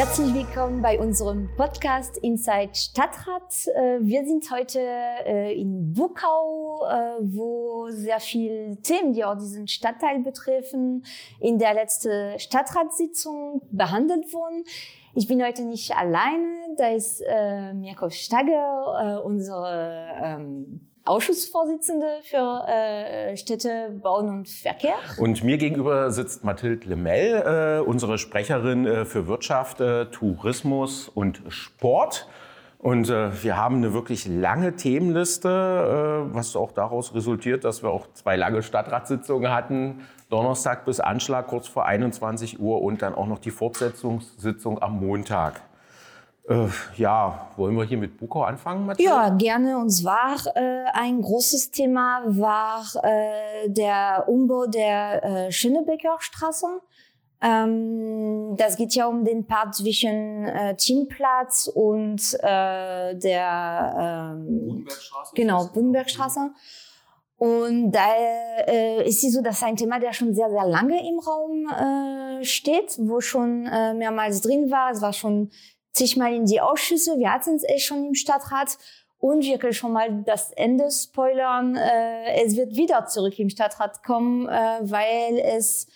Herzlich willkommen bei unserem Podcast Inside Stadtrat. Äh, wir sind heute äh, in Bukau, äh, wo sehr viele Themen, die auch diesen Stadtteil betreffen, in der letzten Stadtratssitzung behandelt wurden. Ich bin heute nicht alleine, da ist Mirko Stagger, unsere ähm, Ausschussvorsitzende für äh, Städte, Bauen und Verkehr. Und mir gegenüber sitzt Mathilde Lemel, äh, unsere Sprecherin äh, für Wirtschaft, äh, Tourismus und Sport. Und äh, wir haben eine wirklich lange Themenliste, äh, was auch daraus resultiert, dass wir auch zwei lange Stadtratssitzungen hatten. Donnerstag bis Anschlag kurz vor 21 Uhr und dann auch noch die Fortsetzungssitzung am Montag. Äh, ja, wollen wir hier mit Bukau anfangen, Matthias? Ja, gerne. Und zwar äh, ein großes Thema war äh, der Umbau der äh, Schönebecker Straße. Ähm, das geht ja um den Part zwischen äh, Teamplatz und äh, der ähm, Budenbergstraße. Genau, Budenbergstraße. Und da äh, ist sie so, das ist ein Thema, der schon sehr, sehr lange im Raum äh, steht, wo schon äh, mehrmals drin war. Es war schon zigmal in die Ausschüsse. Wir hatten es eh schon im Stadtrat. Und wir können schon mal das Ende spoilern. Äh, es wird wieder zurück im Stadtrat kommen, äh, weil es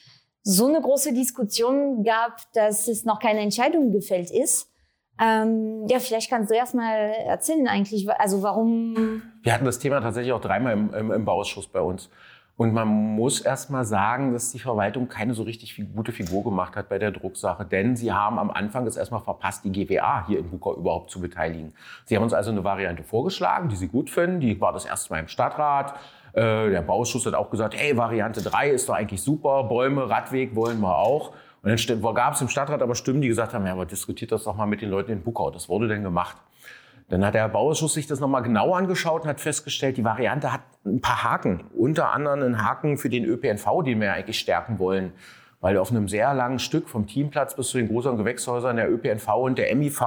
so eine große Diskussion gab, dass es noch keine Entscheidung gefällt ist. Ähm, ja, vielleicht kannst du erst mal erzählen eigentlich, also warum. Wir hatten das Thema tatsächlich auch dreimal im, im, im Bauausschuss bei uns. Und man muss erst mal sagen, dass die Verwaltung keine so richtig gute Figur gemacht hat bei der Drucksache, denn sie haben am Anfang es erstmal verpasst, die GWA hier in Bukau überhaupt zu beteiligen. Sie haben uns also eine Variante vorgeschlagen, die sie gut finden. Die war das erste Mal im Stadtrat. Äh, der Bauausschuss hat auch gesagt, hey, Variante 3 ist doch eigentlich super, Bäume, Radweg wollen wir auch. Und dann gab es im Stadtrat aber Stimmen, die gesagt haben, ja, aber diskutiert das doch mal mit den Leuten in Bukau. Das wurde denn gemacht. Dann hat der Bauausschuss sich das nochmal genau angeschaut und hat festgestellt, die Variante hat ein paar Haken. Unter anderem einen Haken für den ÖPNV, den wir eigentlich stärken wollen. Weil auf einem sehr langen Stück vom Teamplatz bis zu den großen Gewächshäusern der ÖPNV und der MIV,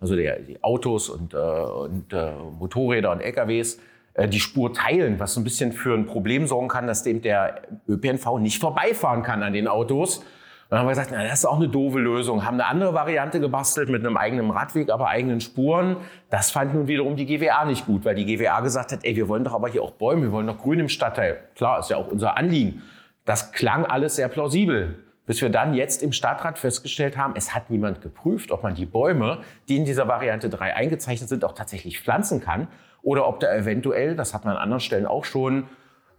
also der, die Autos und, äh, und äh, Motorräder und LKWs, äh, die Spur teilen, was so ein bisschen für ein Problem sorgen kann, dass dem der ÖPNV nicht vorbeifahren kann an den Autos dann haben wir gesagt, na, das ist auch eine doofe Lösung. Haben eine andere Variante gebastelt mit einem eigenen Radweg, aber eigenen Spuren. Das fand nun wiederum die GWA nicht gut, weil die GWA gesagt hat, ey, wir wollen doch aber hier auch Bäume, wir wollen doch Grün im Stadtteil. Klar, ist ja auch unser Anliegen. Das klang alles sehr plausibel. Bis wir dann jetzt im Stadtrat festgestellt haben, es hat niemand geprüft, ob man die Bäume, die in dieser Variante 3 eingezeichnet sind, auch tatsächlich pflanzen kann. Oder ob da eventuell, das hat man an anderen Stellen auch schon,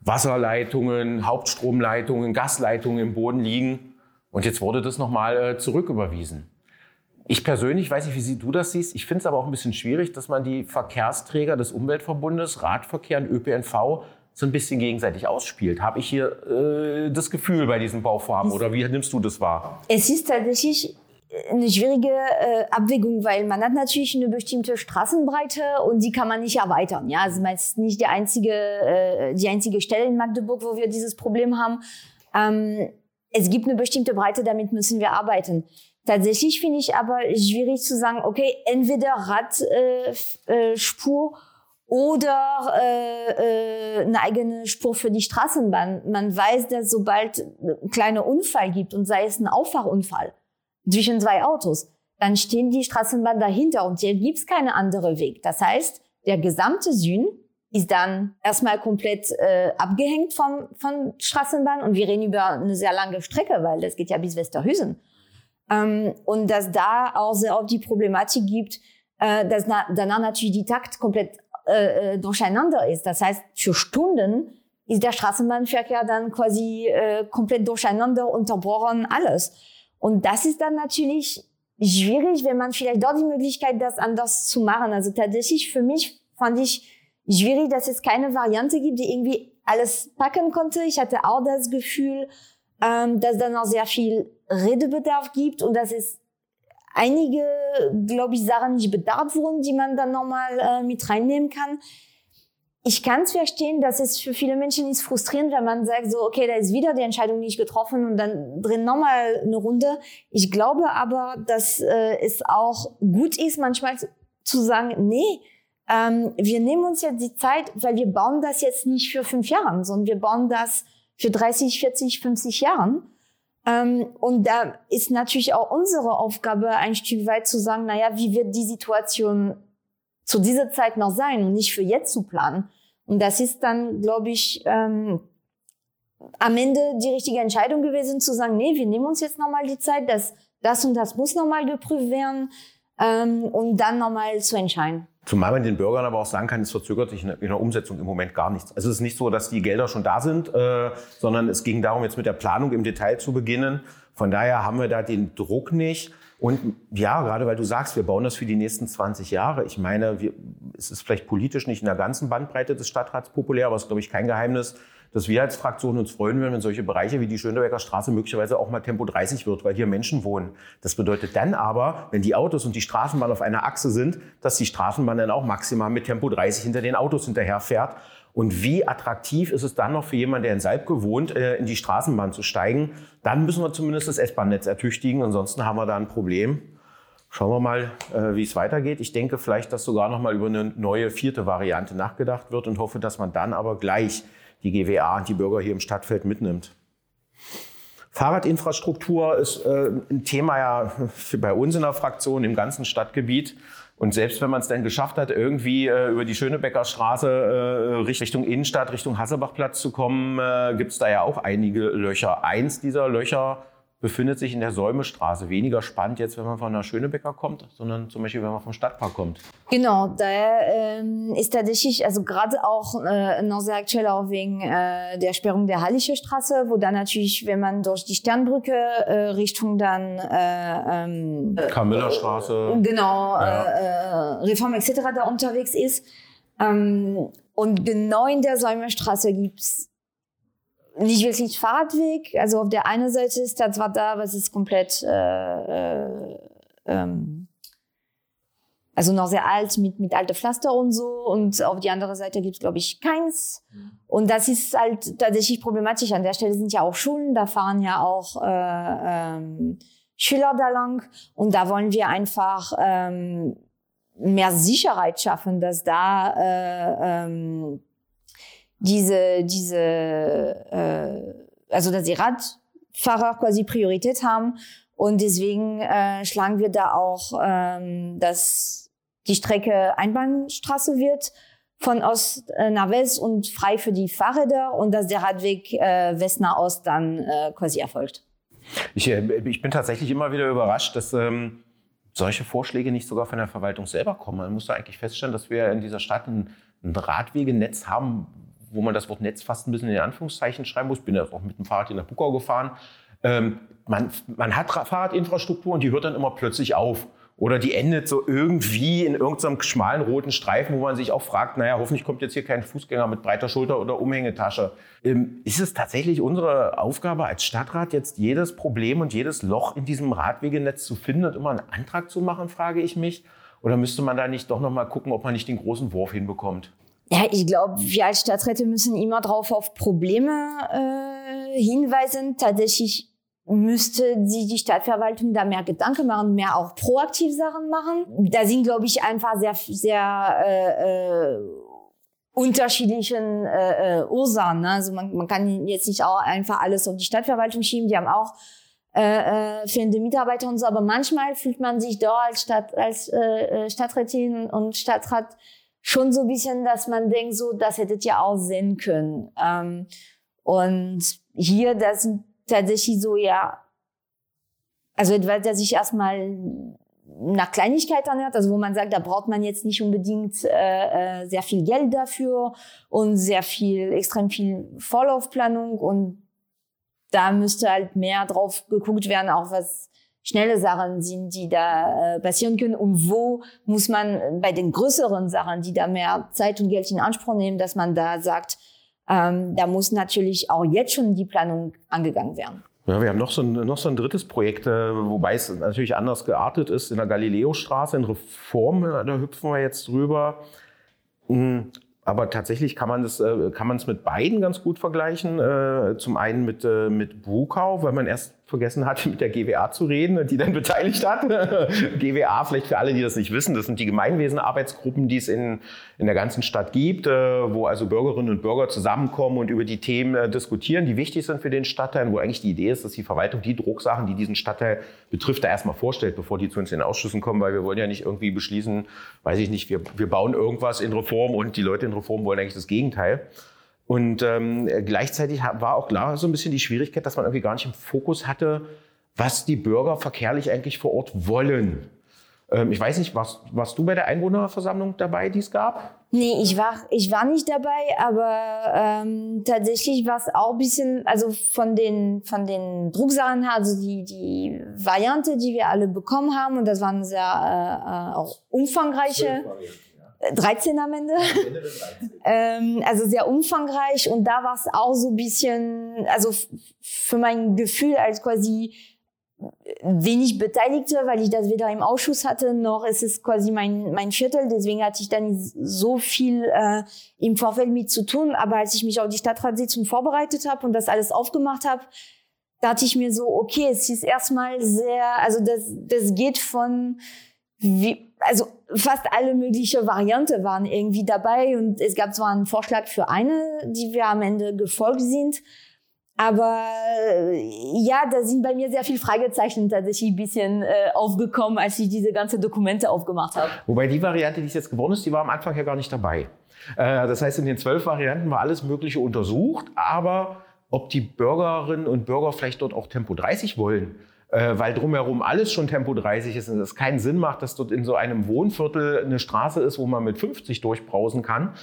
Wasserleitungen, Hauptstromleitungen, Gasleitungen im Boden liegen, und jetzt wurde das nochmal äh, zurücküberwiesen. Ich persönlich weiß nicht, wie du das siehst. Ich finde es aber auch ein bisschen schwierig, dass man die Verkehrsträger des Umweltverbundes, Radverkehr und ÖPNV so ein bisschen gegenseitig ausspielt. Habe ich hier äh, das Gefühl bei diesem Bauvorhaben oder wie nimmst du das wahr? Es ist tatsächlich eine schwierige äh, Abwägung, weil man hat natürlich eine bestimmte Straßenbreite und die kann man nicht erweitern. Ja, also man ist nicht die einzige, äh, die einzige Stelle in Magdeburg, wo wir dieses Problem haben. Ähm, es gibt eine bestimmte Breite, damit müssen wir arbeiten. Tatsächlich finde ich aber schwierig zu sagen, okay, entweder Radspur äh, äh, oder äh, äh, eine eigene Spur für die Straßenbahn. Man weiß, dass sobald ein kleiner Unfall gibt und sei es ein Auffahrunfall zwischen zwei Autos, dann stehen die Straßenbahn dahinter und hier gibt's keine andere Weg. Das heißt, der gesamte Süden ist dann erstmal komplett äh, abgehängt vom, von Straßenbahn und wir reden über eine sehr lange Strecke, weil das geht ja bis Westerhüsen. Ähm, und dass da auch sehr oft die Problematik gibt, äh, dass na, danach natürlich die Takt komplett äh, äh, durcheinander ist. Das heißt, für Stunden ist der Straßenbahnverkehr dann quasi äh, komplett durcheinander, unterbrochen, alles. Und das ist dann natürlich schwierig, wenn man vielleicht dort die Möglichkeit, das anders zu machen. Also tatsächlich für mich fand ich schwierig, dass es keine Variante gibt, die irgendwie alles packen konnte. Ich hatte auch das Gefühl, ähm, dass da noch sehr viel Redebedarf gibt und dass es einige, glaube ich, Sachen nicht bedarf wurden, die man dann nochmal äh, mit reinnehmen kann. Ich kann es verstehen, dass es für viele Menschen ist frustrierend, wenn man sagt, so, okay, da ist wieder die Entscheidung nicht getroffen und dann drin nochmal eine Runde. Ich glaube aber, dass äh, es auch gut ist, manchmal zu sagen, nee, ähm, wir nehmen uns jetzt die Zeit, weil wir bauen das jetzt nicht für fünf Jahre, sondern wir bauen das für 30, 40, 50 Jahren. Ähm, und da ist natürlich auch unsere Aufgabe, ein Stück weit zu sagen, naja, wie wird die Situation zu dieser Zeit noch sein und nicht für jetzt zu planen. Und das ist dann, glaube ich, ähm, am Ende die richtige Entscheidung gewesen, zu sagen, nee, wir nehmen uns jetzt nochmal die Zeit, dass das und das muss nochmal geprüft werden ähm, und dann nochmal zu entscheiden. Zumal man den Bürgern aber auch sagen kann, es verzögert sich in der Umsetzung im Moment gar nichts. Also es ist nicht so, dass die Gelder schon da sind, äh, sondern es ging darum, jetzt mit der Planung im Detail zu beginnen. Von daher haben wir da den Druck nicht. Und ja, gerade weil du sagst, wir bauen das für die nächsten 20 Jahre. Ich meine, wir, es ist vielleicht politisch nicht in der ganzen Bandbreite des Stadtrats populär, aber es ist, glaube ich, kein Geheimnis, dass wir als Fraktion uns freuen würden, wenn solche Bereiche wie die Schönebecker Straße möglicherweise auch mal Tempo 30 wird, weil hier Menschen wohnen. Das bedeutet dann aber, wenn die Autos und die Straßenbahn auf einer Achse sind, dass die Straßenbahn dann auch maximal mit Tempo 30 hinter den Autos hinterherfährt. Und wie attraktiv ist es dann noch für jemanden, der in Salbke wohnt, äh, in die Straßenbahn zu steigen? Dann müssen wir zumindest das S-Bahn-Netz ertüchtigen, ansonsten haben wir da ein Problem. Schauen wir mal, äh, wie es weitergeht. Ich denke vielleicht, dass sogar noch mal über eine neue vierte Variante nachgedacht wird und hoffe, dass man dann aber gleich die GWA und die Bürger hier im Stadtfeld mitnimmt. Fahrradinfrastruktur ist äh, ein Thema ja bei uns in der Fraktion im ganzen Stadtgebiet. Und selbst wenn man es dann geschafft hat, irgendwie äh, über die Schönebecker Straße äh, Richtung Innenstadt, Richtung Hasselbachplatz zu kommen, äh, gibt es da ja auch einige Löcher. Eins dieser Löcher befindet sich in der Säumestraße. Weniger spannend jetzt, wenn man von der Schönebecker kommt, sondern zum Beispiel, wenn man vom Stadtpark kommt. Genau, da ähm, ist tatsächlich, also gerade auch äh, noch sehr aktuell auch wegen äh, der Sperrung der Hallische Straße, wo dann natürlich, wenn man durch die Sternbrücke äh, Richtung dann äh, ähm, Kamillerstraße, genau, ja. äh, äh Reform etc. da unterwegs ist. Ähm, und genau in der Säumestraße gibt's nicht wirklich Fahrradweg. Also auf der einen Seite ist das zwar da, aber es ist komplett äh, äh, ähm, also noch sehr alt mit mit alte Pflaster und so. Und auf die andere Seite gibt es glaube ich keins. Mhm. Und das ist halt tatsächlich problematisch. An der Stelle sind ja auch Schulen, da fahren ja auch äh, ähm, Schüler da lang. Und da wollen wir einfach ähm, mehr Sicherheit schaffen, dass da äh, ähm, diese, diese, äh, also dass die Radfahrer quasi Priorität haben. Und deswegen äh, schlagen wir da auch, ähm, dass die Strecke Einbahnstraße wird von Ost äh, nach West und frei für die Fahrräder und dass der Radweg äh, West nach Ost dann äh, quasi erfolgt. Ich, äh, ich bin tatsächlich immer wieder überrascht, dass ähm, solche Vorschläge nicht sogar von der Verwaltung selber kommen. Man muss da eigentlich feststellen, dass wir in dieser Stadt ein, ein Radwegenetz haben, wo man das Wort Netz fast ein bisschen in Anführungszeichen schreiben muss. Bin ja auch mit dem Fahrrad hier nach Buckau gefahren. Ähm, man, man hat Fahrradinfrastruktur und die hört dann immer plötzlich auf. Oder die endet so irgendwie in irgendeinem schmalen roten Streifen, wo man sich auch fragt, naja, hoffentlich kommt jetzt hier kein Fußgänger mit breiter Schulter oder Umhängetasche. Ähm, ist es tatsächlich unsere Aufgabe als Stadtrat, jetzt jedes Problem und jedes Loch in diesem Radwegenetz zu finden und immer einen Antrag zu machen, frage ich mich? Oder müsste man da nicht doch noch mal gucken, ob man nicht den großen Wurf hinbekommt? Ja, ich glaube, wir als Stadträte müssen immer drauf auf Probleme äh, hinweisen. Tatsächlich müsste sich die Stadtverwaltung da mehr Gedanken machen, mehr auch proaktiv Sachen machen. Da sind, glaube ich, einfach sehr, sehr äh, äh, unterschiedlichen äh, äh, Ursachen. Ne? Also man, man kann jetzt nicht auch einfach alles auf die Stadtverwaltung schieben. Die haben auch äh, äh, fehlende Mitarbeiter und so. Aber manchmal fühlt man sich da als, Stadt, als äh, äh Stadträtin und Stadtrat schon so ein bisschen, dass man denkt, so, das hättet ihr auch sehen können. Ähm, und hier, das sind tatsächlich so, ja, also etwas, das sich erstmal nach Kleinigkeit anhört, also wo man sagt, da braucht man jetzt nicht unbedingt äh, äh, sehr viel Geld dafür und sehr viel, extrem viel Vorlaufplanung und da müsste halt mehr drauf geguckt werden, auch was schnelle Sachen sind, die da äh, passieren können und wo muss man bei den größeren Sachen, die da mehr Zeit und Geld in Anspruch nehmen, dass man da sagt, ähm, da muss natürlich auch jetzt schon die Planung angegangen werden. Ja, wir haben noch so ein, noch so ein drittes Projekt, äh, wobei es natürlich anders geartet ist, in der Galileostraße in Reform, da hüpfen wir jetzt drüber. Hm, aber tatsächlich kann man das, äh, kann man es mit beiden ganz gut vergleichen. Äh, zum einen mit, mit Bukau, weil man erst vergessen hat, mit der GWA zu reden, die dann beteiligt hat. GWA, vielleicht für alle, die das nicht wissen, das sind die Gemeinwesenarbeitsgruppen, die es in, in der ganzen Stadt gibt, äh, wo also Bürgerinnen und Bürger zusammenkommen und über die Themen äh, diskutieren, die wichtig sind für den Stadtteil, wo eigentlich die Idee ist, dass die Verwaltung die Drucksachen, die diesen Stadtteil betrifft, da erstmal vorstellt, bevor die zu uns in den Ausschüssen kommen, weil wir wollen ja nicht irgendwie beschließen, weiß ich nicht, wir, wir bauen irgendwas in Reform und die Leute in Reform wollen eigentlich das Gegenteil. Und ähm, gleichzeitig war auch klar so ein bisschen die Schwierigkeit, dass man irgendwie gar nicht im Fokus hatte, was die Bürger verkehrlich eigentlich vor Ort wollen. Ähm, ich weiß nicht, warst, warst du bei der Einwohnerversammlung dabei, die es gab? Nee, ich war, ich war nicht dabei, aber ähm, tatsächlich war es auch ein bisschen, also von den, von den Drucksachen her, also die, die Variante, die wir alle bekommen haben, und das waren sehr äh, äh auch umfangreiche. 13 am Ende. ähm, also sehr umfangreich und da war es auch so ein bisschen, also für mein Gefühl als quasi wenig Beteiligte, weil ich das weder im Ausschuss hatte, noch ist es quasi mein, mein Viertel. Deswegen hatte ich dann so viel äh, im Vorfeld mit zu tun. Aber als ich mich auf die Stadtratssitzung vorbereitet habe und das alles aufgemacht habe, dachte ich mir so, okay, es ist erstmal sehr, also das, das geht von wie, also fast alle mögliche Varianten waren irgendwie dabei und es gab zwar einen Vorschlag für eine, die wir am Ende gefolgt sind, aber ja, da sind bei mir sehr viele Fragezeichen tatsächlich ein bisschen äh, aufgekommen, als ich diese ganze Dokumente aufgemacht habe. Wobei die Variante, die es jetzt geworden ist, die war am Anfang ja gar nicht dabei. Äh, das heißt, in den zwölf Varianten war alles Mögliche untersucht, aber ob die Bürgerinnen und Bürger vielleicht dort auch Tempo 30 wollen, äh, weil drumherum alles schon Tempo 30 ist und es keinen Sinn macht, dass dort in so einem Wohnviertel eine Straße ist, wo man mit 50 durchbrausen kann.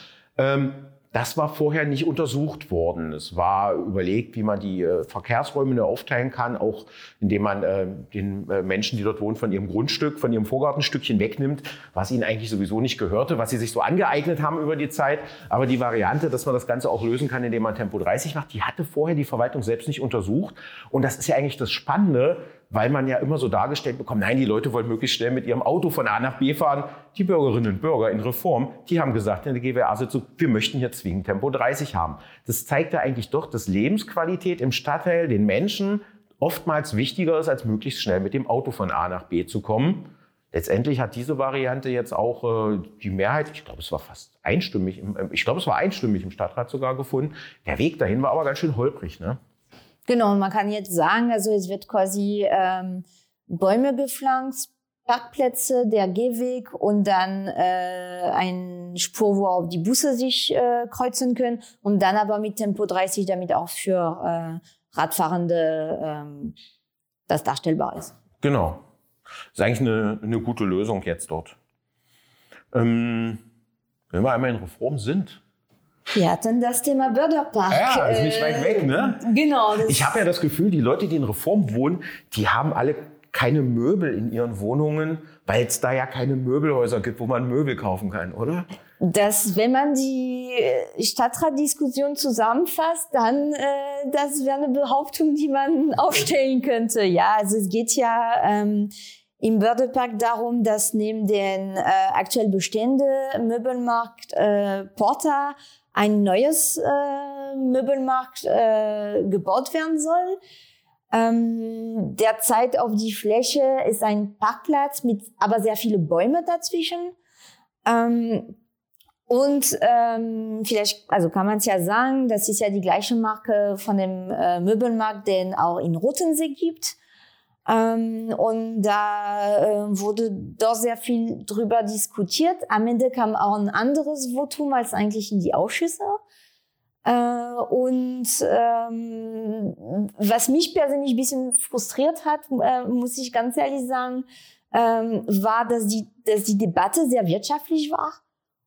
Das war vorher nicht untersucht worden. Es war überlegt, wie man die äh, Verkehrsräume aufteilen kann, auch indem man äh, den äh, Menschen, die dort wohnen, von ihrem Grundstück, von ihrem Vorgartenstückchen wegnimmt, was ihnen eigentlich sowieso nicht gehörte, was sie sich so angeeignet haben über die Zeit. Aber die Variante, dass man das Ganze auch lösen kann, indem man Tempo 30 macht, die hatte vorher die Verwaltung selbst nicht untersucht. Und das ist ja eigentlich das Spannende, weil man ja immer so dargestellt bekommt, nein, die Leute wollen möglichst schnell mit ihrem Auto von A nach B fahren. Die Bürgerinnen und Bürger in Reform, die haben gesagt in der GWA-Sitzung, wir möchten hier zwingend Tempo 30 haben. Das zeigt ja eigentlich doch, dass Lebensqualität im Stadtteil den Menschen oftmals wichtiger ist, als möglichst schnell mit dem Auto von A nach B zu kommen. Letztendlich hat diese Variante jetzt auch äh, die Mehrheit, ich glaube, es war fast einstimmig, im, ich glaube, es war einstimmig im Stadtrat sogar gefunden. Der Weg dahin war aber ganz schön holprig, ne? Genau, man kann jetzt sagen, also es wird quasi ähm, Bäume gepflanzt, Parkplätze, der Gehweg und dann äh, ein Spur, wo auch die Busse sich äh, kreuzen können und dann aber mit Tempo 30, damit auch für äh, Radfahrende ähm, das darstellbar ist. Genau. Das ist eigentlich eine, eine gute Lösung jetzt dort. Ähm, wenn wir einmal in Reform sind, wir hatten das Thema Börderpark. Ja, ist nicht weit weg, ne? Äh, genau. Ich habe ja das Gefühl, die Leute, die in Reform wohnen, die haben alle keine Möbel in ihren Wohnungen, weil es da ja keine Möbelhäuser gibt, wo man Möbel kaufen kann, oder? Das, wenn man die Stadtratdiskussion zusammenfasst, dann äh, das wäre eine Behauptung, die man aufstellen könnte. Ja, also es geht ja ähm, im Bördepark darum, dass neben den äh, aktuell bestehenden Möbelmarkt äh, Porta ein neues äh, Möbelmarkt äh, gebaut werden soll. Ähm, derzeit auf die Fläche ist ein Parkplatz mit aber sehr viele Bäume dazwischen. Ähm, und ähm, vielleicht, also kann man es ja sagen, das ist ja die gleiche Marke von dem äh, Möbelmarkt, den auch in Rotensee gibt. Ähm, und da äh, wurde doch sehr viel drüber diskutiert. Am Ende kam auch ein anderes Votum als eigentlich in die Ausschüsse. Äh, und ähm, was mich persönlich ein bisschen frustriert hat, äh, muss ich ganz ehrlich sagen, ähm, war, dass die, dass die Debatte sehr wirtschaftlich war.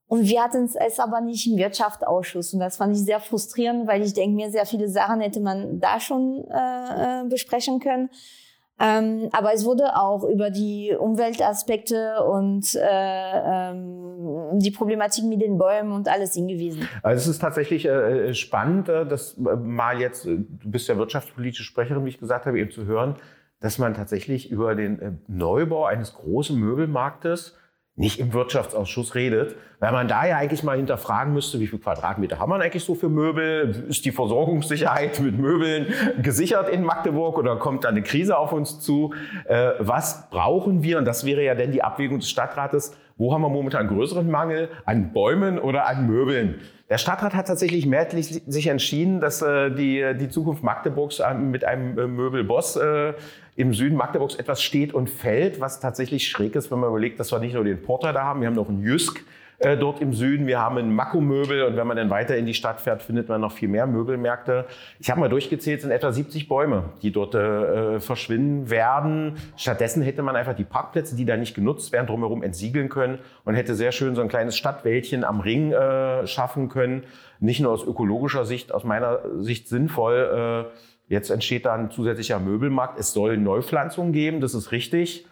Und wir hatten es aber nicht im Wirtschaftsausschuss. Und das fand ich sehr frustrierend, weil ich denke mir, sehr viele Sachen hätte man da schon äh, äh besprechen können. Ähm, aber es wurde auch über die Umweltaspekte und äh, ähm, die Problematik mit den Bäumen und alles hingewiesen. Also es ist tatsächlich äh, spannend, äh, das äh, mal jetzt, äh, du bist ja wirtschaftspolitische Sprecherin, wie ich gesagt habe, eben zu hören, dass man tatsächlich über den Neubau eines großen Möbelmarktes nicht im Wirtschaftsausschuss redet, weil man da ja eigentlich mal hinterfragen müsste, wie viel Quadratmeter haben wir eigentlich so für Möbel? Ist die Versorgungssicherheit mit Möbeln gesichert in Magdeburg oder kommt da eine Krise auf uns zu? Äh, was brauchen wir? Und das wäre ja dann die Abwägung des Stadtrates. Wo haben wir momentan größeren Mangel? An Bäumen oder an Möbeln? Der Stadtrat hat tatsächlich mehrheitlich sich entschieden, dass äh, die, die Zukunft Magdeburgs äh, mit einem äh, Möbelboss äh, im Süden Magdeburgs etwas steht und fällt, was tatsächlich schräg ist, wenn man überlegt, dass wir nicht nur den Porter da haben, wir haben noch einen Jysk äh, dort im Süden, wir haben ein Makko-Möbel und wenn man dann weiter in die Stadt fährt, findet man noch viel mehr Möbelmärkte. Ich habe mal durchgezählt, es sind etwa 70 Bäume, die dort äh, verschwinden werden. Stattdessen hätte man einfach die Parkplätze, die da nicht genutzt werden, drumherum entsiegeln können und hätte sehr schön so ein kleines Stadtwäldchen am Ring äh, schaffen können. Nicht nur aus ökologischer Sicht, aus meiner Sicht sinnvoll, äh, Jetzt entsteht da ein zusätzlicher Möbelmarkt. Es soll Neupflanzungen geben, das ist richtig.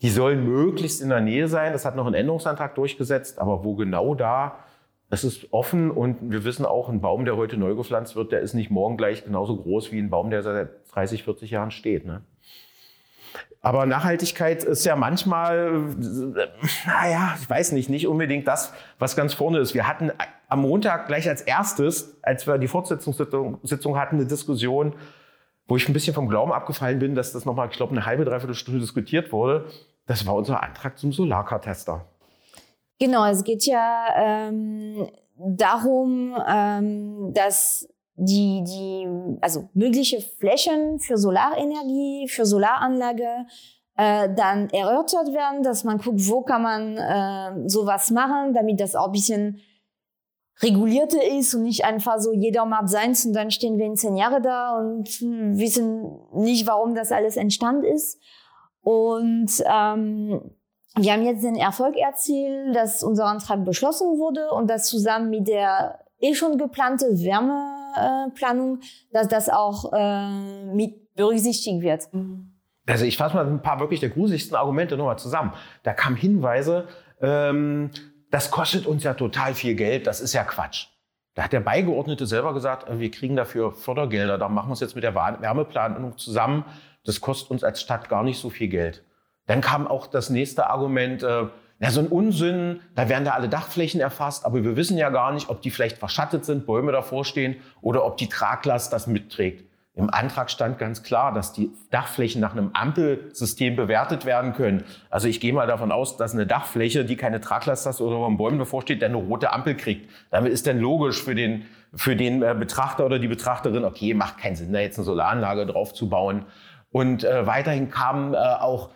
Die sollen möglichst in der Nähe sein. Das hat noch ein Änderungsantrag durchgesetzt. Aber wo genau da, das ist offen. Und wir wissen auch, ein Baum, der heute neu gepflanzt wird, der ist nicht morgen gleich genauso groß wie ein Baum, der seit 30, 40 Jahren steht. Ne? Aber Nachhaltigkeit ist ja manchmal, naja, ich weiß nicht, nicht unbedingt das, was ganz vorne ist. Wir hatten am Montag gleich als erstes, als wir die Fortsetzungssitzung hatten, eine Diskussion wo ich ein bisschen vom Glauben abgefallen bin, dass das nochmal, ich glaube, eine halbe, dreiviertel Stunde diskutiert wurde. Das war unser Antrag zum Solarkartester. Genau, es geht ja ähm, darum, ähm, dass die, die, also mögliche Flächen für Solarenergie, für Solaranlage äh, dann erörtert werden, dass man guckt, wo kann man äh, sowas machen, damit das auch ein bisschen regulierte ist und nicht einfach so jeder macht seins und dann stehen wir in zehn Jahre da und wissen nicht, warum das alles entstanden ist. Und ähm, wir haben jetzt den Erfolg erzielt, dass unser Antrag beschlossen wurde und dass zusammen mit der eh schon geplante Wärmeplanung, dass das auch äh, mit berücksichtigt wird. Also ich fasse mal ein paar wirklich der gruseligsten Argumente nochmal zusammen. Da kamen Hinweise, ähm, das kostet uns ja total viel Geld, das ist ja Quatsch. Da hat der Beigeordnete selber gesagt, äh, wir kriegen dafür Fördergelder, da machen wir es jetzt mit der Wärmeplanung zusammen. Das kostet uns als Stadt gar nicht so viel Geld. Dann kam auch das nächste Argument, äh, na, so ein Unsinn, da werden da alle Dachflächen erfasst, aber wir wissen ja gar nicht, ob die vielleicht verschattet sind, Bäume davor stehen oder ob die Traglast das mitträgt. Im Antrag stand ganz klar, dass die Dachflächen nach einem Ampelsystem bewertet werden können. Also ich gehe mal davon aus, dass eine Dachfläche, die keine Traglast hat oder am Bäumen bevorsteht, dann eine rote Ampel kriegt. Damit ist dann logisch für den, für den äh, Betrachter oder die Betrachterin, okay, macht keinen Sinn, da jetzt eine Solaranlage drauf zu bauen. Und äh, weiterhin kam äh, auch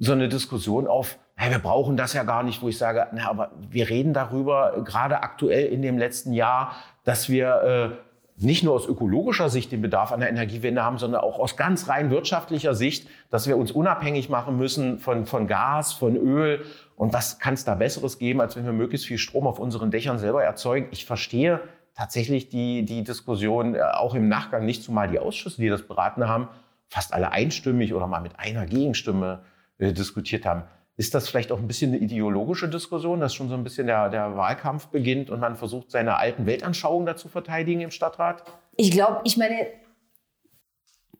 so eine Diskussion auf, hey, wir brauchen das ja gar nicht, wo ich sage, na, aber wir reden darüber, gerade aktuell in dem letzten Jahr, dass wir äh, nicht nur aus ökologischer Sicht den Bedarf an der Energiewende haben, sondern auch aus ganz rein wirtschaftlicher Sicht, dass wir uns unabhängig machen müssen von, von Gas, von Öl. Und was kann es da Besseres geben, als wenn wir möglichst viel Strom auf unseren Dächern selber erzeugen? Ich verstehe tatsächlich die, die Diskussion äh, auch im Nachgang nicht, zumal die Ausschüsse, die das beraten haben, fast alle einstimmig oder mal mit einer Gegenstimme äh, diskutiert haben. Ist das vielleicht auch ein bisschen eine ideologische Diskussion, dass schon so ein bisschen der, der Wahlkampf beginnt und man versucht, seine alten Weltanschauungen dazu verteidigen im Stadtrat? Ich glaube, ich meine,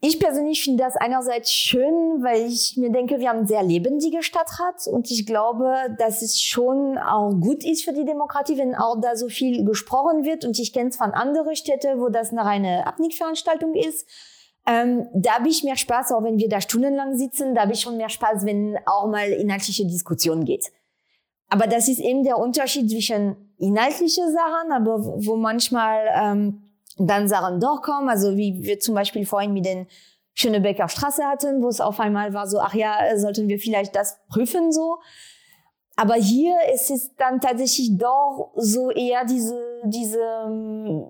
ich persönlich finde das einerseits schön, weil ich mir denke, wir haben einen sehr lebendige Stadtrat und ich glaube, dass es schon auch gut ist für die Demokratie, wenn auch da so viel gesprochen wird. Und ich kenne es von anderen Städten, wo das eine reine Abnickveranstaltung ist. Ähm, da habe ich mehr Spaß, auch wenn wir da stundenlang sitzen, da habe ich schon mehr Spaß, wenn auch mal inhaltliche Diskussion geht. Aber das ist eben der Unterschied zwischen inhaltliche Sachen, aber wo manchmal ähm, dann Sachen durchkommen, also wie wir zum Beispiel vorhin mit den Schönebecker Straße hatten, wo es auf einmal war so, ach ja, sollten wir vielleicht das prüfen so. Aber hier ist es dann tatsächlich doch so eher diese, diese ähm,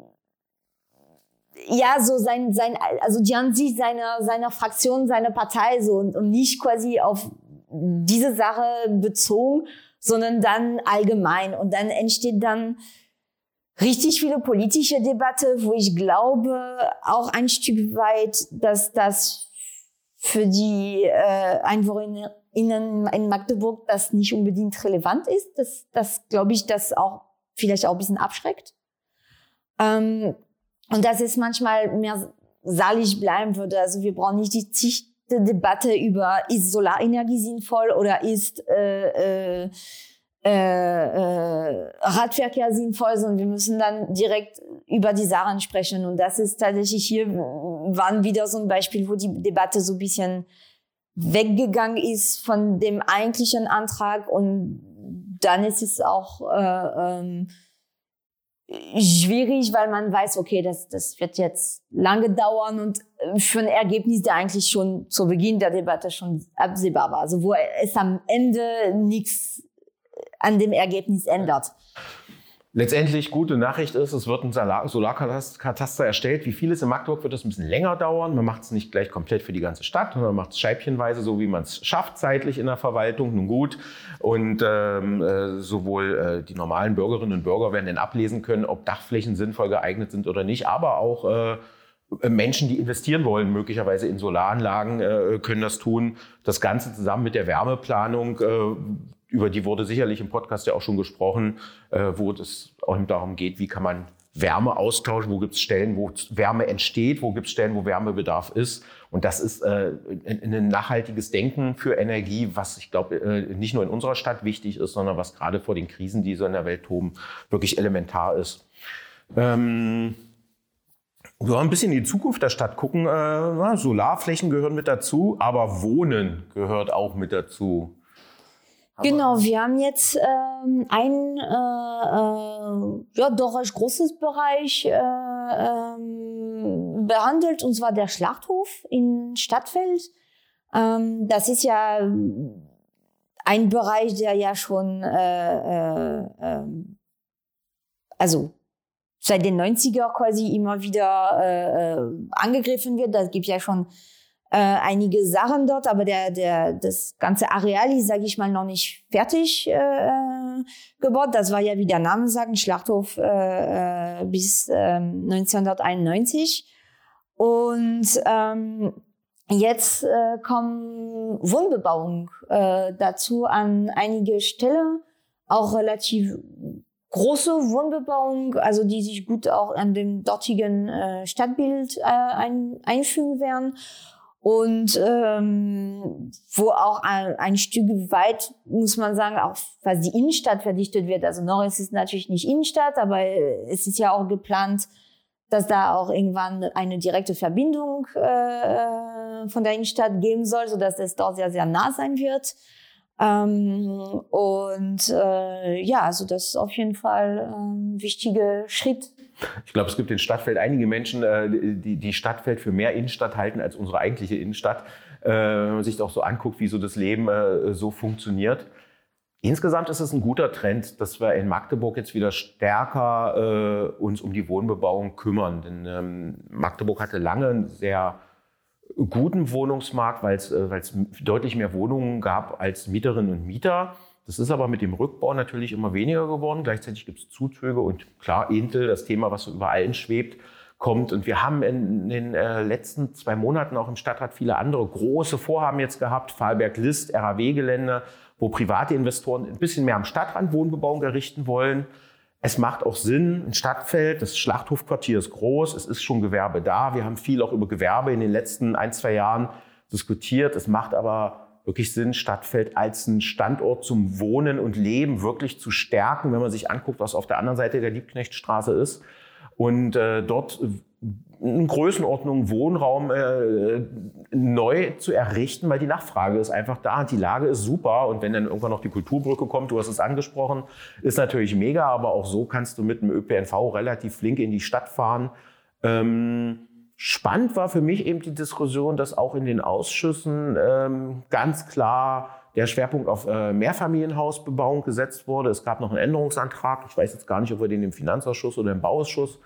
ja, so sein, sein, also Ansicht seiner, seiner Fraktion, seiner Partei so und, und nicht quasi auf diese Sache bezogen, sondern dann allgemein. Und dann entsteht dann richtig viele politische Debatte, wo ich glaube auch ein Stück weit, dass das für die äh, EinwohnerInnen in Magdeburg das nicht unbedingt relevant ist. Das, das glaube ich, das auch vielleicht auch ein bisschen abschreckt. Ähm, und dass es manchmal mehr salig bleiben würde. Also wir brauchen nicht die zigte Debatte über, ist Solarenergie sinnvoll oder ist äh, äh, äh, Radverkehr sinnvoll, sondern wir müssen dann direkt über die Sachen sprechen. Und das ist tatsächlich hier, waren wieder so ein Beispiel, wo die Debatte so ein bisschen weggegangen ist von dem eigentlichen Antrag und dann ist es auch äh, ähm, schwierig, weil man weiß, okay, das, das wird jetzt lange dauern und äh, für ein Ergebnis, der eigentlich schon zu Beginn der Debatte schon absehbar war. Also wo es am Ende nichts an dem Ergebnis ändert. Letztendlich gute Nachricht ist, es wird ein Solarkataster erstellt. Wie vieles in Magdeburg wird es ein bisschen länger dauern. Man macht es nicht gleich komplett für die ganze Stadt, sondern man macht es scheibchenweise, so wie man es schafft zeitlich in der Verwaltung. Nun gut. Und ähm, äh, sowohl äh, die normalen Bürgerinnen und Bürger werden dann ablesen können, ob Dachflächen sinnvoll geeignet sind oder nicht, aber auch äh, Menschen, die investieren wollen, möglicherweise in Solaranlagen, äh, können das tun. Das Ganze zusammen mit der Wärmeplanung äh, über die wurde sicherlich im Podcast ja auch schon gesprochen, äh, wo es auch darum geht, wie kann man Wärme austauschen, wo gibt es Stellen, wo Wärme entsteht, wo gibt es Stellen, wo Wärmebedarf ist. Und das ist äh, ein nachhaltiges Denken für Energie, was ich glaube äh, nicht nur in unserer Stadt wichtig ist, sondern was gerade vor den Krisen, die so in der Welt toben, wirklich elementar ist. Ähm, wir wollen ein bisschen in die Zukunft der Stadt gucken. Äh, Solarflächen gehören mit dazu, aber Wohnen gehört auch mit dazu. Genau, wir haben jetzt ähm, ein äh, äh, ja doch recht großes Bereich äh, ähm, behandelt, und zwar der Schlachthof in Stadtfeld. Ähm, das ist ja ein Bereich, der ja schon äh, äh, ähm, also seit den 90er quasi immer wieder angegriffen wird. Das gibt ja schon einige Sachen dort, aber der, der, das ganze Areal ist, sage ich mal, noch nicht fertig äh, äh, gebaut. Das war ja, wie der Name sagt, ein Schlachthof äh, äh, bis äh, 1991. Und ähm, jetzt äh, kommen Wohnbebauung äh, dazu an einige Stellen, auch relativ große Wohnbebauung, also die sich gut auch an dem dortigen äh, Stadtbild äh, ein, einfügen werden und ähm, wo auch ein, ein Stück weit, muss man sagen, auch was die Innenstadt verdichtet wird. Also noch ist natürlich nicht Innenstadt, aber es ist ja auch geplant, dass da auch irgendwann eine direkte Verbindung äh, von der Innenstadt geben soll, so dass es dort sehr, sehr nah sein wird. Ähm, und äh, ja, also das ist auf jeden Fall ein ähm, wichtiger Schritt ich glaube, es gibt in Stadtfeld einige Menschen, äh, die die Stadtfeld für mehr Innenstadt halten als unsere eigentliche Innenstadt. Äh, wenn man sich auch so anguckt, wie so das Leben äh, so funktioniert. Insgesamt ist es ein guter Trend, dass wir in Magdeburg jetzt wieder stärker äh, uns um die Wohnbebauung kümmern. Denn ähm, Magdeburg hatte lange einen sehr guten Wohnungsmarkt, weil es äh, deutlich mehr Wohnungen gab als Mieterinnen und Mieter. Das ist aber mit dem Rückbau natürlich immer weniger geworden. Gleichzeitig gibt es Zuzüge und klar, Intel, das Thema, was so über allen schwebt, kommt. Und wir haben in, den äh, letzten zwei Monaten auch im Stadtrat viele andere große Vorhaben jetzt gehabt. Fahlberg-List, RAW-Gelände, wo private Investoren ein bisschen mehr am Stadtrand Wohnbebauung errichten wollen. Es macht auch Sinn, ein Stadtfeld, das Schlachthofquartier ist groß, es ist schon Gewerbe da. Wir haben viel auch über Gewerbe in den letzten ein, zwei Jahren diskutiert. Es macht aber wirklich Sinn, Stadtfeld als ein Standort zum Wohnen und Leben wirklich zu stärken, wenn man sich anguckt, was auf der anderen Seite der Liebknechtstraße ist. Und äh, dort in Größenordnung Wohnraum äh, neu zu errichten, weil die Nachfrage ist einfach da und die Lage ist super. Und wenn dann irgendwann noch die Kulturbrücke kommt, du hast es angesprochen, ist natürlich mega, aber auch so kannst du mit dem ÖPNV relativ flink in die Stadt fahren. Ähm, Spannend war für mich eben die Diskussion, dass auch in den Ausschüssen ähm, ganz klar der Schwerpunkt auf äh, Mehrfamilienhausbebauung gesetzt wurde. Es gab noch einen Änderungsantrag. Ich weiß jetzt gar nicht, ob wir den im Finanzausschuss oder im Bauausschuss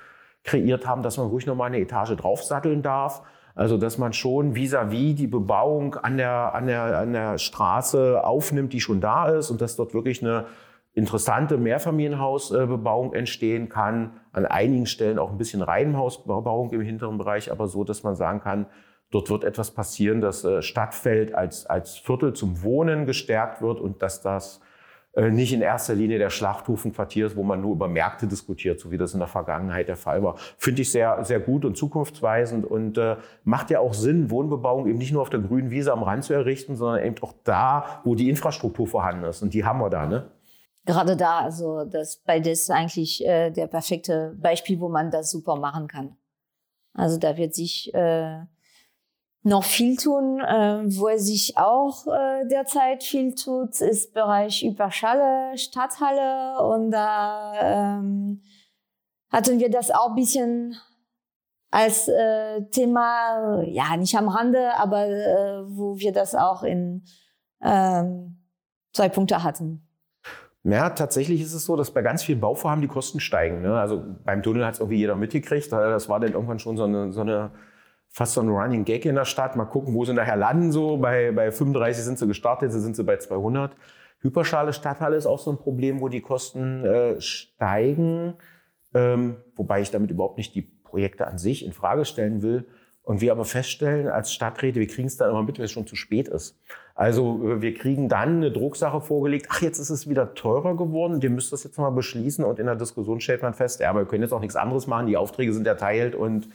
kreiert haben, dass man ruhig noch mal eine Etage draufsatteln darf. Also, dass man schon vis-à-vis -vis die Bebauung an der, an, der, an der Straße aufnimmt, die schon da ist und dass dort wirklich eine interessante Mehrfamilienhausbebauung entstehen kann. An einigen Stellen auch ein bisschen Reihenhausbebauung im hinteren Bereich, aber so, dass man sagen kann, dort wird etwas passieren, dass äh, Stadtfeld als, als Viertel zum Wohnen gestärkt wird und dass das äh, nicht in erster Linie der Schlachthofenquartier ist, wo man nur über Märkte diskutiert, so wie das in der Vergangenheit der Fall war. Finde ich sehr, sehr gut und zukunftsweisend und äh, macht ja auch Sinn, Wohnbebauung eben nicht nur auf der grünen Wiese am Rand zu errichten, sondern eben auch da, wo die Infrastruktur vorhanden ist. Und die haben wir da, ne? Gerade da, also das beides eigentlich äh, der perfekte Beispiel, wo man das super machen kann. Also da wird sich äh, noch viel tun. Äh, wo er sich auch äh, derzeit viel tut, ist Bereich Überschalle, Stadthalle. Und da ähm, hatten wir das auch ein bisschen als äh, Thema, ja, nicht am Rande, aber äh, wo wir das auch in ähm, zwei Punkte hatten. Ja, tatsächlich ist es so, dass bei ganz vielen Bauvorhaben die Kosten steigen. Ne? Also beim Tunnel hat es irgendwie jeder mitgekriegt. Das war dann irgendwann schon so eine, so eine fast so ein Running Gag in der Stadt. Mal gucken, wo sie nachher landen. So bei, bei 35 sind sie gestartet, jetzt sind sie bei 200. Hyperschale Stadthalle ist auch so ein Problem, wo die Kosten äh, steigen. Ähm, wobei ich damit überhaupt nicht die Projekte an sich in Frage stellen will. Und wir aber feststellen als Stadträte, wir kriegen es dann immer mit, wenn es schon zu spät ist. Also äh, wir kriegen dann eine Drucksache vorgelegt, ach jetzt ist es wieder teurer geworden, ihr müsst das jetzt mal beschließen und in der Diskussion stellt man fest, ja, aber wir können jetzt auch nichts anderes machen, die Aufträge sind erteilt und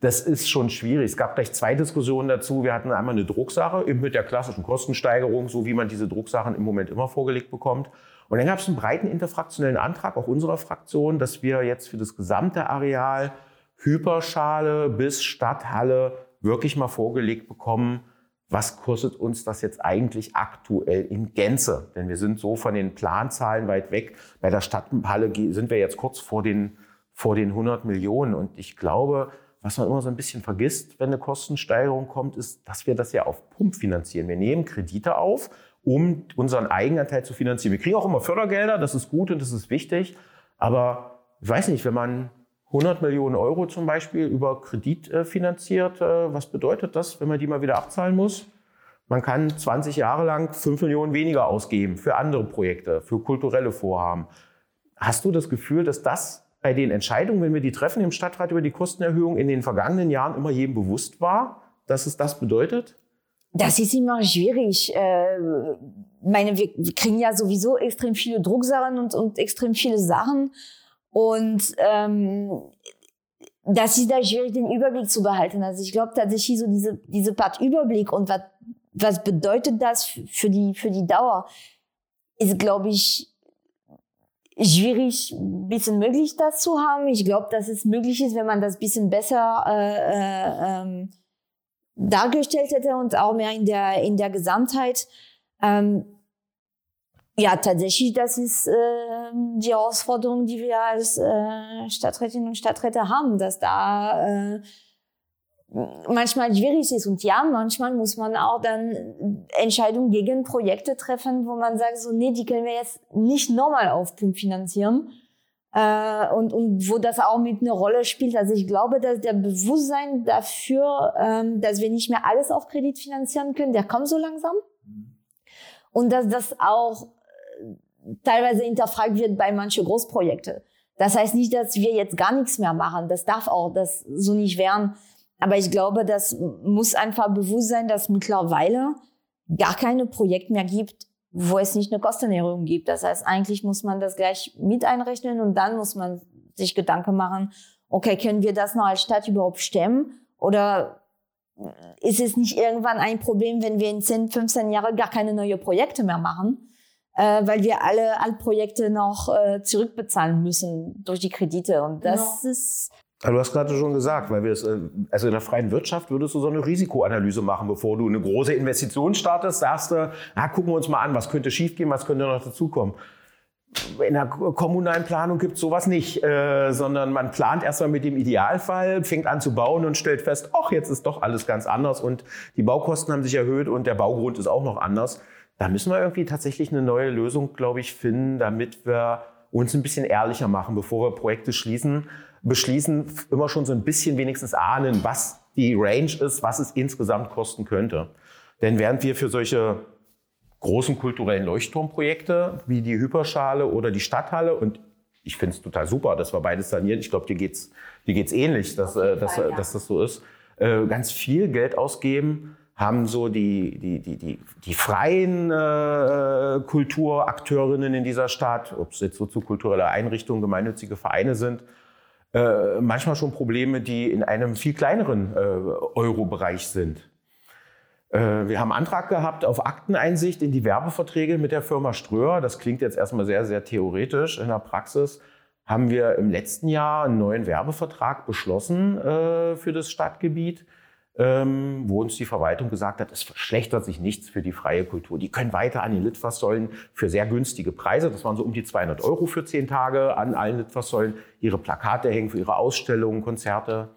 das ist schon schwierig. Es gab gleich zwei Diskussionen dazu. Wir hatten einmal eine Drucksache mit der klassischen Kostensteigerung, so wie man diese Drucksachen im Moment immer vorgelegt bekommt. Und dann gab es einen breiten interfraktionellen Antrag, auch unserer Fraktion, dass wir jetzt für das gesamte Areal Hyperschale bis Stadthalle wirklich mal vorgelegt bekommen, was kostet uns das jetzt eigentlich aktuell in Gänze? Denn wir sind so von den Planzahlen weit weg. Bei der Stadthalle sind wir jetzt kurz vor den, vor den 100 Millionen. Und ich glaube, was man immer so ein bisschen vergisst, wenn eine Kostensteigerung kommt, ist, dass wir das ja auf Pump finanzieren. Wir nehmen Kredite auf, um unseren Eigenanteil zu finanzieren. Wir kriegen auch immer Fördergelder, das ist gut und das ist wichtig. Aber ich weiß nicht, wenn man 100 Millionen Euro zum Beispiel über Kredit äh, finanziert, äh, was bedeutet das, wenn man die mal wieder abzahlen muss? Man kann 20 Jahre lang 5 Millionen weniger ausgeben für andere Projekte, für kulturelle Vorhaben. Hast du das Gefühl, dass das bei den Entscheidungen, wenn wir die treffen im Stadtrat über die Kostenerhöhung in den vergangenen Jahren immer jedem bewusst war, dass es das bedeutet? Das ist immer schwierig. Äh, meine, wir kriegen ja sowieso extrem viele Drucksachen und, und extrem viele Sachen. Und ähm, das ist da schwierig, den Überblick zu behalten. Also ich glaube tatsächlich so diese, diese Part Überblick und was, was bedeutet das für die, für die Dauer, ist, glaube ich, schwierig, bisschen möglich das zu haben. Ich glaube, dass es möglich ist, wenn man das bisschen besser äh, äh, ähm, dargestellt hätte und auch mehr in der in der Gesamtheit. Ähm, ja, tatsächlich, das ist äh, die Herausforderung, die wir als äh, Stadträtinnen und Stadträte haben, dass da äh, manchmal schwierig ist. Und ja, manchmal muss man auch dann Entscheidungen gegen Projekte treffen, wo man sagt, so, nee, die können wir jetzt nicht nochmal auf Punkt finanzieren. Äh, und, und wo das auch mit einer Rolle spielt. Also ich glaube, dass der Bewusstsein dafür, ähm, dass wir nicht mehr alles auf Kredit finanzieren können, der kommt so langsam. Und dass das auch teilweise hinterfragt wird bei manchen Großprojekten. Das heißt nicht, dass wir jetzt gar nichts mehr machen. Das darf auch das so nicht werden. Aber ich glaube, das muss einfach bewusst sein, dass mittlerweile gar keine Projekt mehr gibt, wo es nicht eine Kostenerhöhung gibt. Das heißt, eigentlich muss man das gleich mit einrechnen und dann muss man sich Gedanken machen, okay, können wir das noch als Stadt überhaupt stemmen? Oder ist es nicht irgendwann ein Problem, wenn wir in 10, 15 Jahren gar keine neuen Projekte mehr machen? Äh, weil wir alle Altprojekte noch äh, zurückbezahlen müssen durch die Kredite. Und das ja. ist Du hast gerade schon gesagt, weil wir es, äh, also in der freien Wirtschaft würdest du so eine Risikoanalyse machen, bevor du eine große Investition startest, sagst du, na, gucken wir uns mal an, was könnte schiefgehen, was könnte noch dazukommen. In der kommunalen Planung gibt es sowas nicht, äh, sondern man plant erstmal mit dem Idealfall, fängt an zu bauen und stellt fest, ach, jetzt ist doch alles ganz anders und die Baukosten haben sich erhöht und der Baugrund ist auch noch anders. Da müssen wir irgendwie tatsächlich eine neue Lösung, glaube ich, finden, damit wir uns ein bisschen ehrlicher machen, bevor wir Projekte schließen beschließen, immer schon so ein bisschen wenigstens ahnen, was die Range ist, was es insgesamt kosten könnte. Denn während wir für solche großen kulturellen Leuchtturmprojekte wie die Hyperschale oder die Stadthalle und ich finde es total super, dass wir beides sanieren. Ich glaube, dir geht's, dir geht's ähnlich, dass, äh, dass, ja. dass das so ist. Äh, ganz viel Geld ausgeben, haben so die, die, die, die, die freien äh, Kulturakteurinnen in dieser Stadt, ob es jetzt so zu kulturelle Einrichtungen, gemeinnützige Vereine sind, äh, manchmal schon Probleme, die in einem viel kleineren äh, Euro-Bereich sind. Äh, wir haben Antrag gehabt auf Akteneinsicht in die Werbeverträge mit der Firma Ströer. Das klingt jetzt erstmal sehr, sehr theoretisch. In der Praxis haben wir im letzten Jahr einen neuen Werbevertrag beschlossen äh, für das Stadtgebiet, ähm, wo uns die Verwaltung gesagt hat, es verschlechtert sich nichts für die freie Kultur. Die können weiter an den Litfaßsäulen für sehr günstige Preise, das waren so um die 200 Euro für zehn Tage, an allen Litfaßsäulen ihre Plakate hängen für ihre Ausstellungen, Konzerte.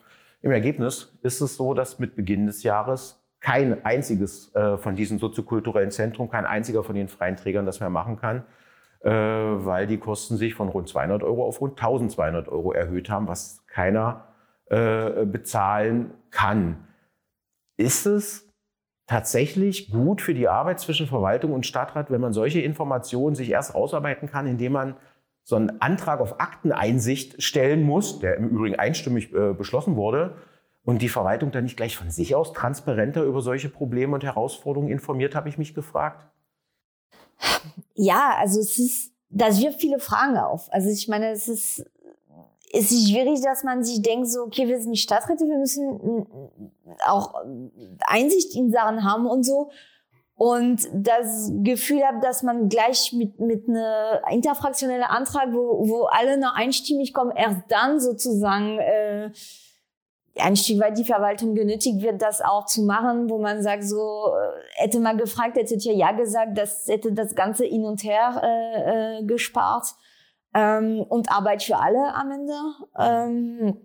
Im Ergebnis ist es so, dass mit Beginn des Jahres kein einziges äh, von diesen soziokulturellen Zentren, kein einziger von den freien Trägern das mehr machen kann, äh, weil die Kosten sich von rund 200 Euro auf rund 1200 Euro erhöht haben, was keiner äh, bezahlen kann. Ist es tatsächlich gut für die Arbeit zwischen Verwaltung und Stadtrat, wenn man solche Informationen sich erst ausarbeiten kann, indem man so einen Antrag auf Akteneinsicht stellen muss, der im Übrigen einstimmig äh, beschlossen wurde, und die Verwaltung dann nicht gleich von sich aus transparenter über solche Probleme und Herausforderungen informiert, habe ich mich gefragt. Ja, also es ist, das wirft viele Fragen auf. Also ich meine, es ist, ist schwierig, dass man sich denkt, so, okay, wir sind die Stadträte, wir müssen auch Einsicht in Sachen haben und so. Und das Gefühl habe, dass man gleich mit, mit einer interfraktionellen Antrag, wo, wo alle noch einstimmig kommen, erst dann sozusagen äh, ein Stück weit die Verwaltung genötigt wird, das auch zu machen, wo man sagt, so äh, hätte man gefragt, hättet ihr ja gesagt, das hätte das Ganze hin und her äh, äh, gespart ähm, und Arbeit für alle am Ende. Ähm,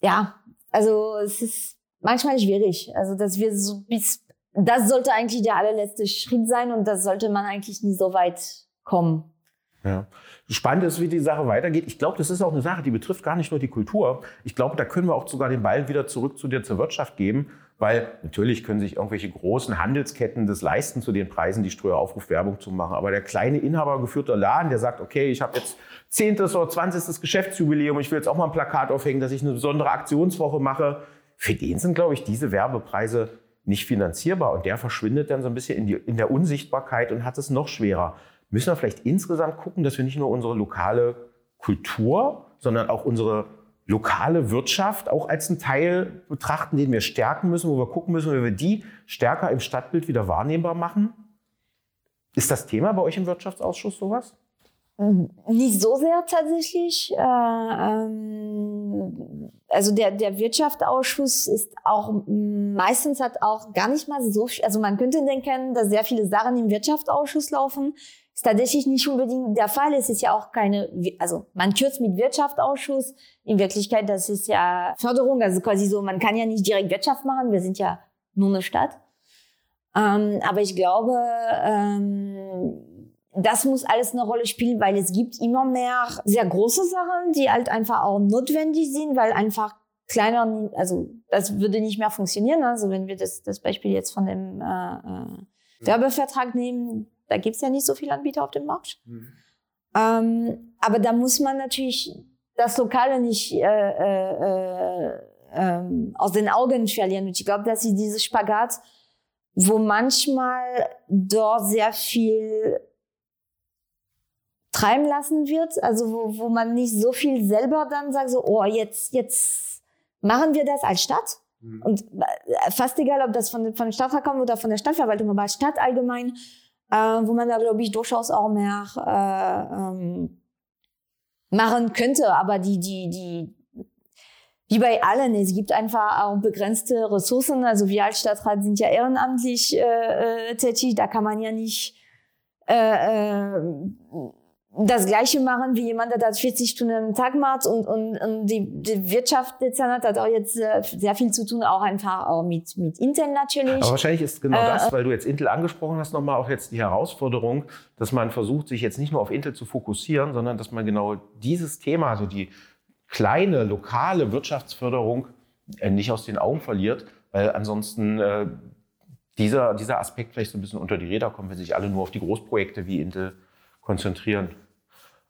ja, also es ist manchmal schwierig. Also dass wir so bis das sollte eigentlich der allerletzte Schritt sein und das sollte man eigentlich nie so weit kommen. Ja. Spannend ist, wie die Sache weitergeht. Ich glaube, das ist auch eine Sache, die betrifft gar nicht nur die Kultur. Ich glaube, da können wir auch sogar den Ball wieder zurück zu dir zur Wirtschaft geben, weil natürlich können sich irgendwelche großen Handelsketten das leisten, zu den Preisen die Ströer aufruft, Werbung zu machen. Aber der kleine inhabergeführte Laden, der sagt, okay, ich habe jetzt zehntes oder zwanzigstes Geschäftsjubiläum, ich will jetzt auch mal ein Plakat aufhängen, dass ich eine besondere Aktionswoche mache. Für den sind, glaube ich, diese Werbepreise nicht finanzierbar und der verschwindet dann so ein bisschen in, die, in der Unsichtbarkeit und hat es noch schwerer müssen wir vielleicht insgesamt gucken, dass wir nicht nur unsere lokale Kultur, sondern auch unsere lokale Wirtschaft auch als einen Teil betrachten, den wir stärken müssen, wo wir gucken müssen, wie wir die stärker im Stadtbild wieder wahrnehmbar machen. Ist das Thema bei euch im Wirtschaftsausschuss sowas? Ähm, nicht so sehr tatsächlich. Äh, ähm, also der, der Wirtschaftsausschuss ist auch meistens hat auch gar nicht mal so also man könnte denken, dass sehr viele Sachen im Wirtschaftsausschuss laufen ist tatsächlich nicht unbedingt der Fall. Es ist ja auch keine, also man kürzt mit Wirtschaftsausschuss. In Wirklichkeit, das ist ja Förderung, also quasi so, man kann ja nicht direkt Wirtschaft machen, wir sind ja nur eine Stadt. Ähm, aber ich glaube, ähm, das muss alles eine Rolle spielen, weil es gibt immer mehr sehr große Sachen, die halt einfach auch notwendig sind, weil einfach kleiner, also das würde nicht mehr funktionieren. Also wenn wir das, das Beispiel jetzt von dem äh, äh, Werbevertrag nehmen, da gibt es ja nicht so viele Anbieter auf dem Markt. Mhm. Ähm, aber da muss man natürlich das Lokale nicht äh, äh, äh, aus den Augen verlieren. Und ich glaube, dass ist dieses Spagat, wo manchmal dort sehr viel treiben lassen wird, also wo, wo man nicht so viel selber dann sagt, so, oh, jetzt, jetzt machen wir das als Stadt. Mhm. Und äh, fast egal, ob das von, von der Stadtrat kommt oder von der Stadtverwaltung, aber als Stadt allgemein äh, wo man da, glaube ich, durchaus auch mehr äh, ähm, machen könnte. Aber die, die, die, wie bei allen, es gibt einfach auch begrenzte Ressourcen. Also wir als Stadtrat sind ja ehrenamtlich äh, äh tätig, da kann man ja nicht äh, äh, das Gleiche machen wie jemand, der das 40 Stunden am Tag macht und, und, und die, die Wirtschaft Dezernat hat auch jetzt äh, sehr viel zu tun, auch einfach auch mit, mit Intel natürlich. Aber wahrscheinlich ist genau äh, das, weil du jetzt Intel angesprochen hast, nochmal auch jetzt die Herausforderung, dass man versucht, sich jetzt nicht nur auf Intel zu fokussieren, sondern dass man genau dieses Thema, also die kleine lokale Wirtschaftsförderung, äh, nicht aus den Augen verliert, weil ansonsten äh, dieser, dieser Aspekt vielleicht so ein bisschen unter die Räder kommt, wenn sich alle nur auf die Großprojekte wie Intel konzentrieren.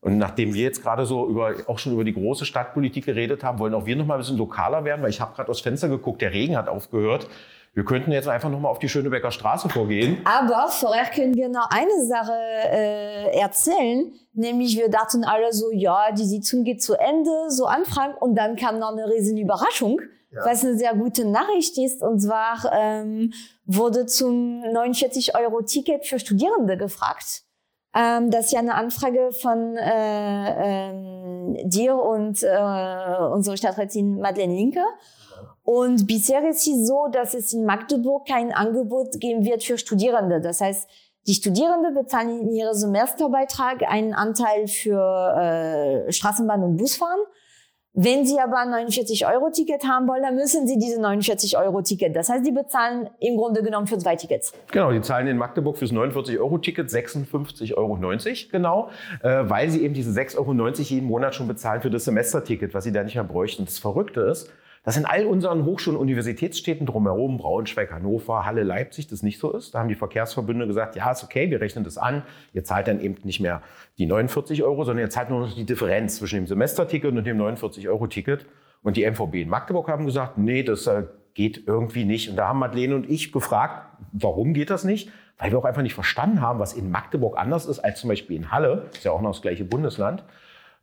Und nachdem wir jetzt gerade so über, auch schon über die große Stadtpolitik geredet haben, wollen auch wir noch mal ein bisschen lokaler werden, weil ich habe gerade aus Fenster geguckt, der Regen hat aufgehört. Wir könnten jetzt einfach noch mal auf die Schönebecker Straße vorgehen. Aber vorher können wir noch eine Sache äh, erzählen, nämlich wir dachten alle so, ja, die Sitzung geht zu Ende, so anfragen und dann kam noch eine riesen Überraschung ja. was eine sehr gute Nachricht ist. Und zwar ähm, wurde zum 49-Euro-Ticket für Studierende gefragt. Ähm, das ist ja eine Anfrage von äh, ähm, dir und äh, unsere Stadträtin Madeleine Linke. Und bisher ist es so, dass es in Magdeburg kein Angebot geben wird für Studierende. Das heißt, die Studierende bezahlen in ihrem Semesterbeitrag einen Anteil für äh, Straßenbahn und Busfahren. Wenn Sie aber ein 49-Euro-Ticket haben wollen, dann müssen Sie diese 49-Euro-Ticket. Das heißt, Sie bezahlen im Grunde genommen für zwei Tickets. Genau, die zahlen in Magdeburg fürs 49-Euro-Ticket 56,90 Euro genau, äh, weil Sie eben diese 6,90 Euro jeden Monat schon bezahlen für das Semesterticket, was Sie da nicht mehr bräuchten. Das Verrückte ist, dass in all unseren Hochschulen und Universitätsstädten drumherum, Braunschweig, Hannover, Halle, Leipzig, das nicht so ist. Da haben die Verkehrsverbünde gesagt, ja, ist okay, wir rechnen das an. Ihr zahlt dann eben nicht mehr die 49 Euro, sondern ihr zahlt nur noch die Differenz zwischen dem Semesterticket und dem 49-Euro-Ticket. Und die MVB in Magdeburg haben gesagt, nee, das äh, geht irgendwie nicht. Und da haben Madeleine und ich gefragt, warum geht das nicht? Weil wir auch einfach nicht verstanden haben, was in Magdeburg anders ist als zum Beispiel in Halle, ist ja auch noch das gleiche Bundesland.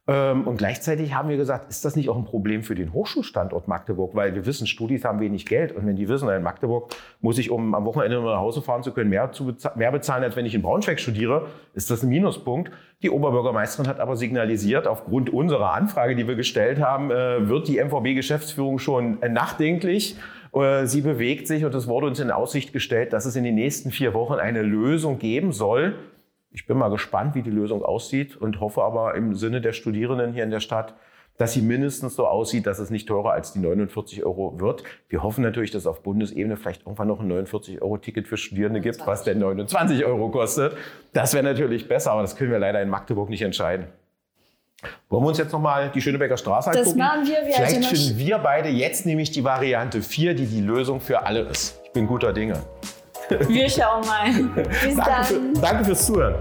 Ähm, und gleichzeitig haben wir gesagt, ist das nicht auch ein Problem für den Hochschulstandort Magdeburg? Weil wir wissen, Studis haben wenig Geld. Und wenn die wissen, in Magdeburg muss ich, um am Wochenende nach Hause fahren zu können, mehr, zu bezahlen, mehr bezahlen, als wenn ich in Braunschweig studiere, ist das ein Minuspunkt. Die Oberbürgermeisterin hat aber signalisiert, aufgrund unserer Anfrage, die wir gestellt haben, äh, wird die MVB-Geschäftsführung schon nachdenklich. Äh, sie bewegt sich und es wurde uns in Aussicht gestellt, dass es in den nächsten vier Wochen eine Lösung geben soll, ich bin mal gespannt, wie die Lösung aussieht und hoffe aber im Sinne der Studierenden hier in der Stadt, dass sie mindestens so aussieht, dass es nicht teurer als die 49 Euro wird. Wir hoffen natürlich, dass es auf Bundesebene vielleicht irgendwann noch ein 49-Euro-Ticket für Studierende gibt, was denn 29 Euro kostet. Das wäre natürlich besser, aber das können wir leider in Magdeburg nicht entscheiden. Wollen wir uns jetzt nochmal die Schönebecker Straße angucken? Das machen wir. wir Vielleicht finden wir beide jetzt nämlich die Variante 4, die die Lösung für alle ist. Ich bin guter Dinge. Wir schauen mal. Bis danke dann. Für, danke fürs Zuhören.